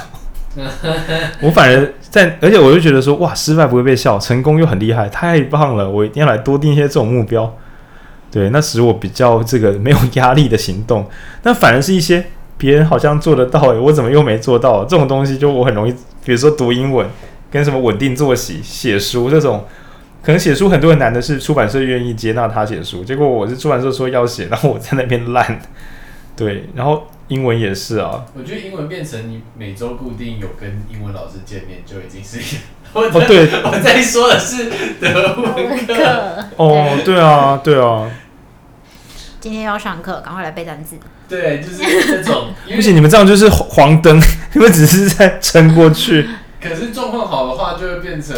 我反而在，而且我就觉得说，哇，失败不会被笑，成功又很厉害，太棒了！我一定要来多定一些这种目标。对，那使我比较这个没有压力的行动，那反而是一些别人好像做得到，诶，我怎么又没做到？这种东西就我很容易，比如说读英文，跟什么稳定作息、写书这种，可能写书很多人难的是出版社愿意接纳他写书，结果我是出版社说要写，然后我在那边烂。对，然后英文也是啊。我觉得英文变成你每周固定有跟英文老师见面，就已经是。哦，对，我在说的是德文课。哦，对啊，对啊。今天要上课，赶快来背单词。对，就是这种。不行，你们这样就是黄灯，你们只是在撑过去。可是状况好的话，就会变成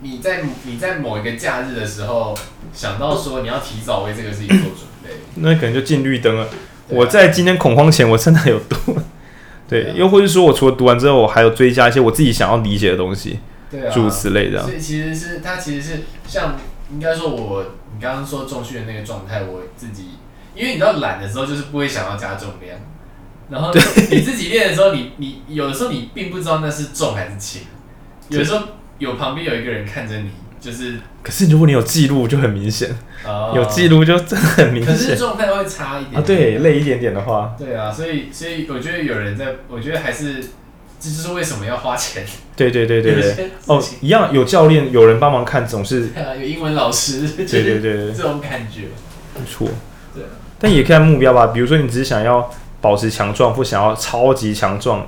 你在你在某一个假日的时候想到说你要提早为这个事情做准备，那可能就进绿灯了。我在今天恐慌前，我真的有读。对，又或是说我除了读完之后，我还有追加一些我自己想要理解的东西，对诸如此类的。所以其实是它其实是像应该说我。你刚刚说重训的那个状态，我自己，因为你知道懒的时候就是不会想要加重量，然后你自己练的时候你，你你有的时候你并不知道那是重还是轻，有的时候有旁边有一个人看着你，就是，可是如果你有记录就很明显，哦、有记录就真的很明显，可是状态会差一点，点，啊，对，累一点点的话，对啊，所以所以我觉得有人在，我觉得还是。这就是为什么要花钱。对对对对对。哦，一样有教练，有人帮忙看，总是。对啊，有英文老师。对对对对。这种感觉。不错。对。但也看目标吧，比如说你只是想要保持强壮，不想要超级强壮。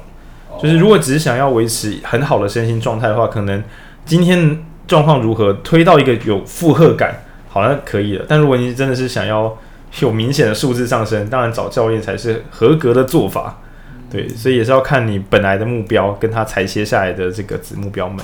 就是如果只是想要维持很好的身心状态的话，可能今天状况如何推到一个有负荷感，好像可以了。但如果你真的是想要有明显的数字上升，当然找教练才是合格的做法。对，所以也是要看你本来的目标跟他裁切下来的这个子目标们。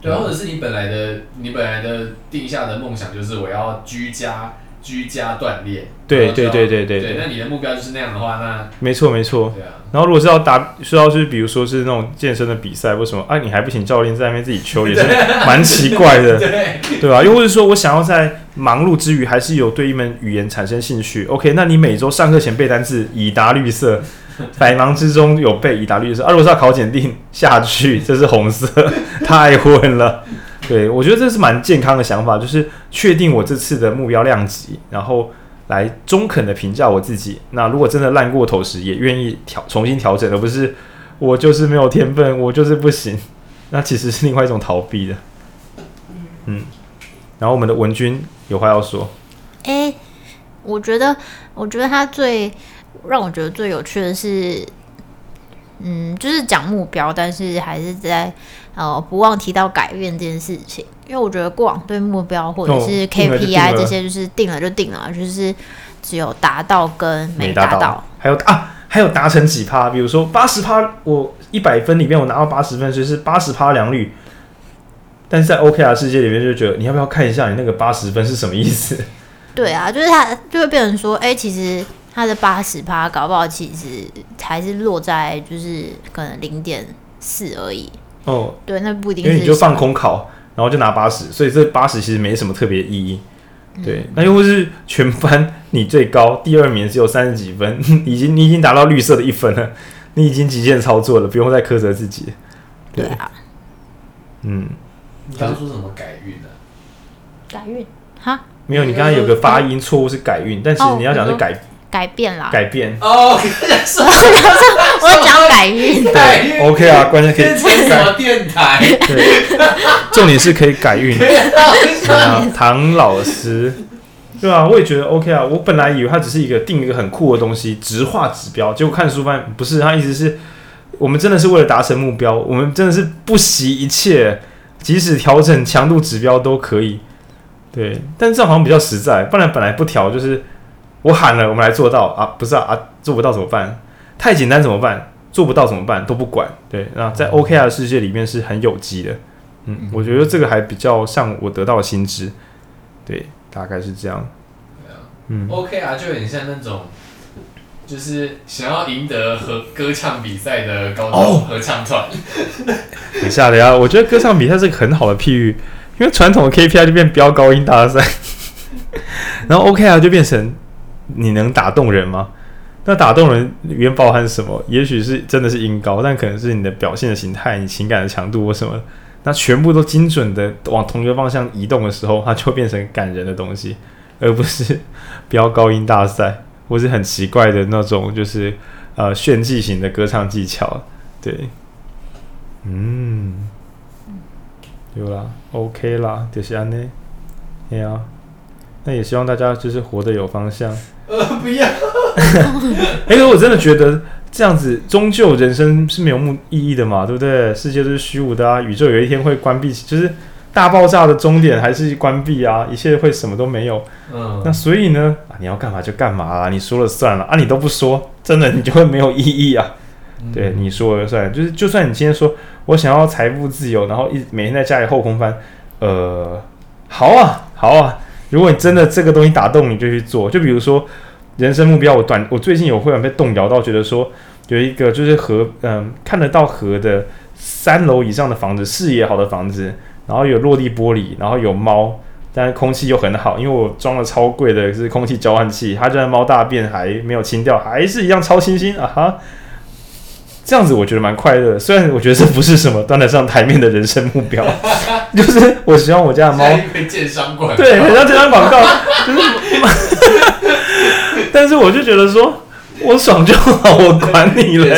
对，或者是你本来的你本来的定下的梦想就是我要居家居家锻炼。对对对对对对。那你的目标就是那样的话，那没错没错。对啊。然后如果是要打，需要就是比如说是那种健身的比赛，为什么啊？你还不请教练在那边自己求，也是蛮奇怪的，对对吧？又或者说我想要在忙碌之余，还是有对一门语言产生兴趣。OK，那你每周上课前背单词，以达绿色。百忙之中有背已达绿色，啊，如果是要考检定下去，这是红色，太混了。对，我觉得这是蛮健康的想法，就是确定我这次的目标量级，然后来中肯的评价我自己。那如果真的烂过头时，也愿意调重新调整，而不是我就是没有天分，我就是不行。那其实是另外一种逃避的。嗯，然后我们的文君有话要说。诶、欸，我觉得，我觉得他最让我觉得最有趣的是。嗯，就是讲目标，但是还是在呃不忘提到改变这件事情，因为我觉得过往对目标或者是 KPI 这些就是定了就定了，就是只有达到跟没达到，到，还有啊还有达成几趴，比如说八十趴，我一百分里面我拿到八十分，所以是八十趴良率，但是在 OKR 世界里面就觉得你要不要看一下你那个八十分是什么意思？对啊，就是他就会变成说，哎、欸，其实。他的八十趴搞不好其实还是落在就是可能零点四而已。哦，对，那不一定是。因为你就放空考，然后就拿八十，所以这八十其实没什么特别意义。对，嗯、那又或是全班你最高，第二名只有三十几分，已经你已经达到绿色的一分了，你已经极限操作了，不用再苛责自己。对，对啊。嗯。你刚刚说什么改运呢？改运？哈？没有，你刚刚有个发音错误是改运，但其实你要讲是改。改变啦，改变哦，我讲改运，对，OK 啊，关键可以什么电台？对，重点是可以改运。啊唐老师，对啊，我也觉得 OK 啊。我本来以为他只是一个定一个很酷的东西，直化指标，结果看书发现不是，他意思是我们真的是为了达成目标，我们真的是不惜一切，即使调整强度指标都可以。对，但这样好像比较实在，不然本来不调就是。我喊了，我们来做到啊！不是啊，啊，做不到怎么办？太简单怎么办？做不到怎么办？都不管。对，那在 OKR 的世界里面是很有机的。嗯，嗯，我觉得这个还比较像我得到的薪资。对，大概是这样。对啊，嗯，OKR 就有点像那种，就是想要赢得和歌唱比赛的高中合唱团。等一下，等下，我觉得歌唱比赛是个很好的譬喻，因为传统的 KPI 就变飙高音大赛，然后 OKR 就变成。你能打动人吗？那打动人里面包含什么？也许是真的是音高，但可能是你的表现的形态、你情感的强度或什么。那全部都精准的往同一个方向移动的时候，它就变成感人的东西，而不是飙高音大赛，或是很奇怪的那种，就是呃炫技型的歌唱技巧。对，嗯，有啦，OK 啦，就是安呢，对啊，那也希望大家就是活得有方向。呃，不要。哎、欸，我真的觉得这样子，终究人生是没有目意义的嘛，对不对？世界都是虚无的啊，宇宙有一天会关闭，就是大爆炸的终点还是关闭啊，一切会什么都没有。嗯，那所以呢，啊，你要干嘛就干嘛啦，你说了算了啊，你都不说，真的你就会没有意义啊。嗯、对，你说了算，就是就算你今天说我想要财富自由，然后一每天在家里后空翻，呃，好啊，好啊。如果你真的这个东西打动你，就去做。就比如说人生目标，我短我最近有忽然被动摇到，觉得说有一个就是河，嗯，看得到河的三楼以上的房子，视野好的房子，然后有落地玻璃，然后有猫，但是空气又很好，因为我装了超贵的是空气交换器，它就算猫大便还没有清掉，还是一样超清新啊哈。这样子我觉得蛮快乐，虽然我觉得这不是什么端得上台面的人生目标，就是我希望我家的猫被建商管，对，很像建商广告，就是，但是我就觉得说，我爽就好，我管你了，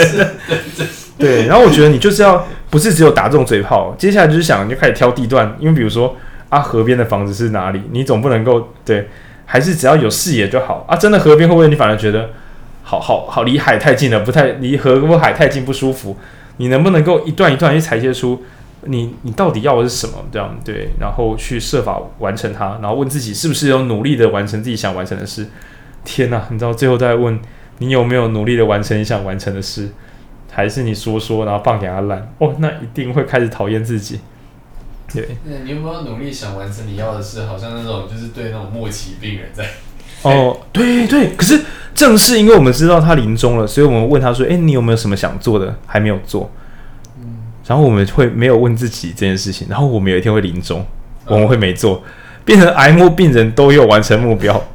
对，然后我觉得你就是要不是只有打这种嘴炮，接下来就是想就开始挑地段，因为比如说啊，河边的房子是哪里，你总不能够对，还是只要有视野就好。啊，真的河边会不会你反而觉得？好好好，离海太近了，不太离河或海太近不舒服。你能不能够一段一段去裁切出你你到底要的是什么？这样对，然后去设法完成它，然后问自己是不是有努力的完成自己想完成的事。天哪，你知道最后再问你有没有努力的完成你想完成的事，还是你说说然后放给他烂？哦，那一定会开始讨厌自己。对，那你有没有努力想完成你要的事？好像那种就是对那种末期病人在。哦，对对，可是正是因为我们知道他临终了，所以我们问他说：“哎，你有没有什么想做的还没有做？”嗯，然后我们会没有问自己这件事情，然后我们有一天会临终，我们会没做，变成癌末病人都有完成目标。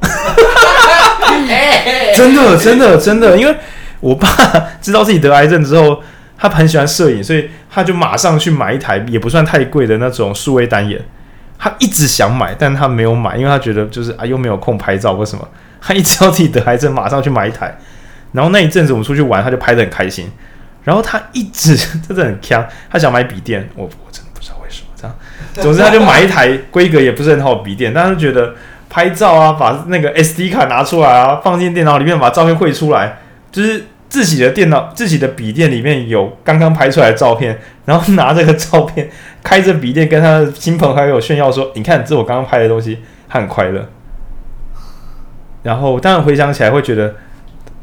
真的，真的，真的，因为我爸 知道自己得癌症之后，他很喜欢摄影，所以他就马上去买一台也不算太贵的那种数位单眼。他一直想买，但他没有买，因为他觉得就是啊，又没有空拍照或什么。他一知道自己得癌症，马上去买一台。然后那一阵子我们出去玩，他就拍得很开心。然后他一直真的很强，他想买笔电，我我真的不知道为什么这样。总之他就买一台规格也不是很好的笔电，但是觉得拍照啊，把那个 SD 卡拿出来啊，放进电脑里面，把照片汇出来，就是。自己的电脑、自己的笔电里面有刚刚拍出来的照片，然后拿这个照片，开着笔电跟他的亲朋好友炫耀说：“你看，这是我刚刚拍的东西。”他很快乐。然后当然回想起来会觉得，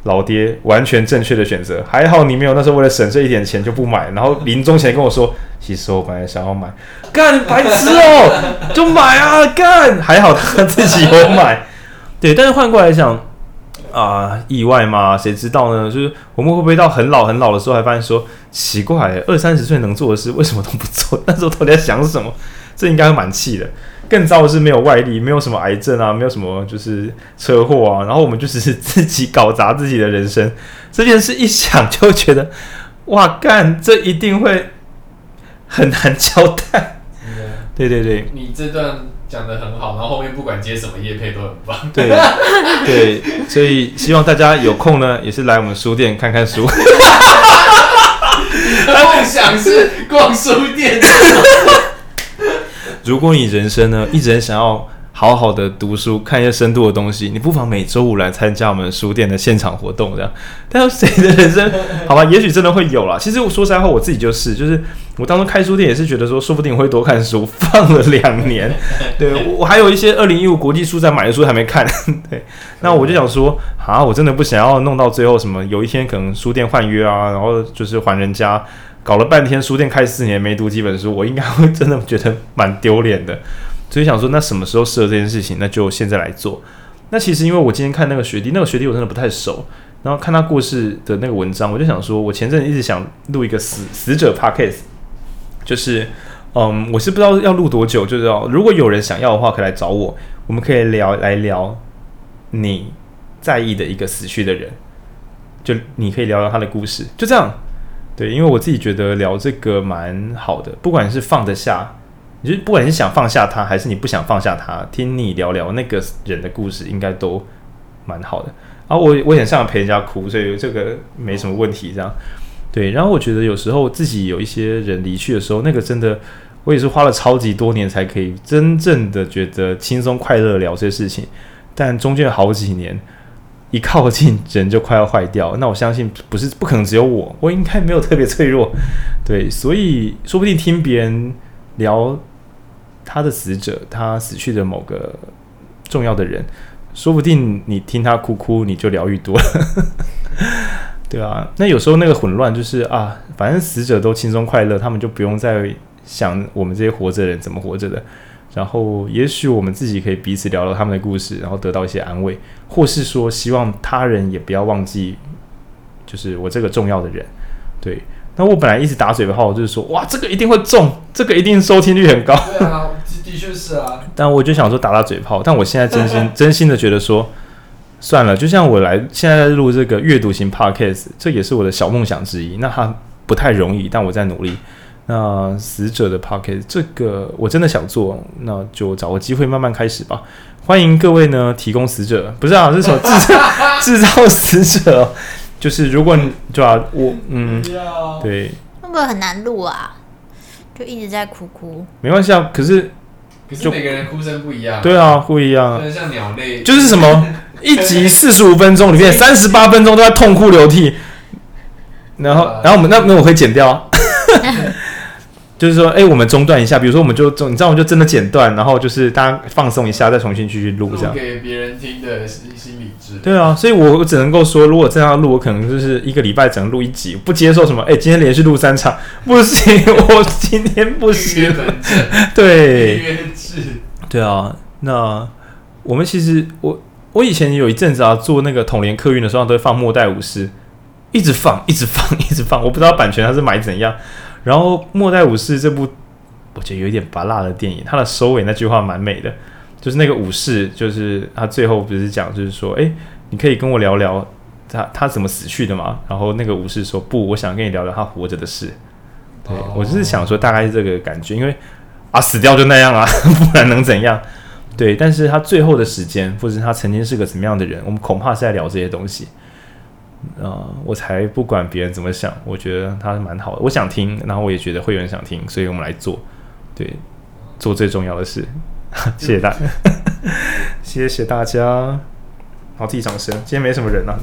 老爹完全正确的选择。还好你没有那时候为了省这一点钱就不买，然后临终前跟我说：“其实我本来想要买，干白痴哦，就买啊，干！”还好他自己有买。对，但是换过来讲。啊，意外吗？谁知道呢？就是我们会不会到很老很老的时候，还发现说奇怪，二三十岁能做的事，为什么都不做？那时候到底在想什么？这应该会蛮气的。更糟的是没有外力，没有什么癌症啊，没有什么就是车祸啊，然后我们就只是自己搞砸自己的人生。这件事一想就觉得，哇，干，这一定会很难交代。对对对，你这段。讲的很好，然后后面不管接什么业配都很棒。对 对，所以希望大家有空呢，也是来我们书店看看书。梦想是逛书店。如果你人生呢，一直很想要。好好的读书，看一些深度的东西，你不妨每周五来参加我们书店的现场活动，这样。但是谁的人生，好吧，也许真的会有啦。其实我说实在话，我自己就是，就是我当初开书店也是觉得说，说不定会多看书，放了两年。对，我我还有一些二零一五国际书展买的书还没看。对，那我就想说，啊，我真的不想要弄到最后什么，有一天可能书店换约啊，然后就是还人家，搞了半天书店开四年没读几本书，我应该会真的觉得蛮丢脸的。所以想说，那什么时候适合这件事情？那就现在来做。那其实因为我今天看那个学弟，那个学弟我真的不太熟，然后看他过世的那个文章，我就想说，我前阵子一直想录一个死死者 podcast，就是，嗯，我是不知道要录多久，就是要如果有人想要的话，可以来找我，我们可以聊来聊你在意的一个死去的人，就你可以聊聊他的故事，就这样。对，因为我自己觉得聊这个蛮好的，不管是放得下。就不管你想放下他，还是你不想放下他，听你聊聊那个人的故事，应该都蛮好的。啊，我我很想陪人家哭，所以这个没什么问题。这样，对。然后我觉得有时候自己有一些人离去的时候，那个真的，我也是花了超级多年才可以真正的觉得轻松快乐聊这些事情。但中间好几年，一靠近人就快要坏掉。那我相信不是不可能只有我，我应该没有特别脆弱。对，所以说不定听别人聊。他的死者，他死去的某个重要的人，说不定你听他哭哭，你就疗愈多了，对啊，那有时候那个混乱就是啊，反正死者都轻松快乐，他们就不用再想我们这些活着的人怎么活着的。然后，也许我们自己可以彼此聊聊他们的故事，然后得到一些安慰，或是说希望他人也不要忘记，就是我这个重要的人，对。那我本来一直打嘴炮，就是说，哇，这个一定会中，这个一定收听率很高。对啊，的确是啊。但我就想说打打嘴炮，但我现在真心 真心的觉得说，算了，就像我来现在在录这个阅读型 podcast，这也是我的小梦想之一。那它不太容易，但我在努力。那死者的 podcast 这个我真的想做，那就找个机会慢慢开始吧。欢迎各位呢提供死者，不是啊，是什么制造制造死者。就是如果你对吧，我嗯，对，会不会很难录啊？就一直在哭哭。没关系啊，可是可是每个人哭声不一样。对啊，不一样。像鸟类，就是什么一集四十五分钟里面三十八分钟都在痛哭流涕，然后然后我们那那我会剪掉。就是说，哎、欸，我们中断一下，比如说，我们就中，你知道，我们就真的剪断，然后就是大家放松一下，再重新继续录，这样。给别人听的心心理治疗。对啊，所以我只能够说，如果这样录，我可能就是一个礼拜只能录一集，不接受什么，哎、欸，今天连续录三场，不行，我今天不行。对。对啊，那我们其实我我以前有一阵子啊，做那个统联客运的时候，都会放《末代武士》，一直放，一直放，一直放。我不知道版权它是买怎样。然后《末代武士》这部，我觉得有一点拔辣的电影，它的收尾那句话蛮美的，就是那个武士，就是他最后不是讲，就是说，哎，你可以跟我聊聊他他怎么死去的吗？然后那个武士说，不，我想跟你聊聊他活着的事。对，我就是想说，大概是这个感觉，因为啊，死掉就那样啊，不然能怎样？对，但是他最后的时间，或者是他曾经是个什么样的人，我们恐怕是在聊这些东西。啊、呃，我才不管别人怎么想，我觉得他蛮好的，我想听，然后我也觉得会有人想听，所以我们来做，对，做最重要的事。谢谢大家，谢谢大家，好，自己掌声。今天没什么人啊。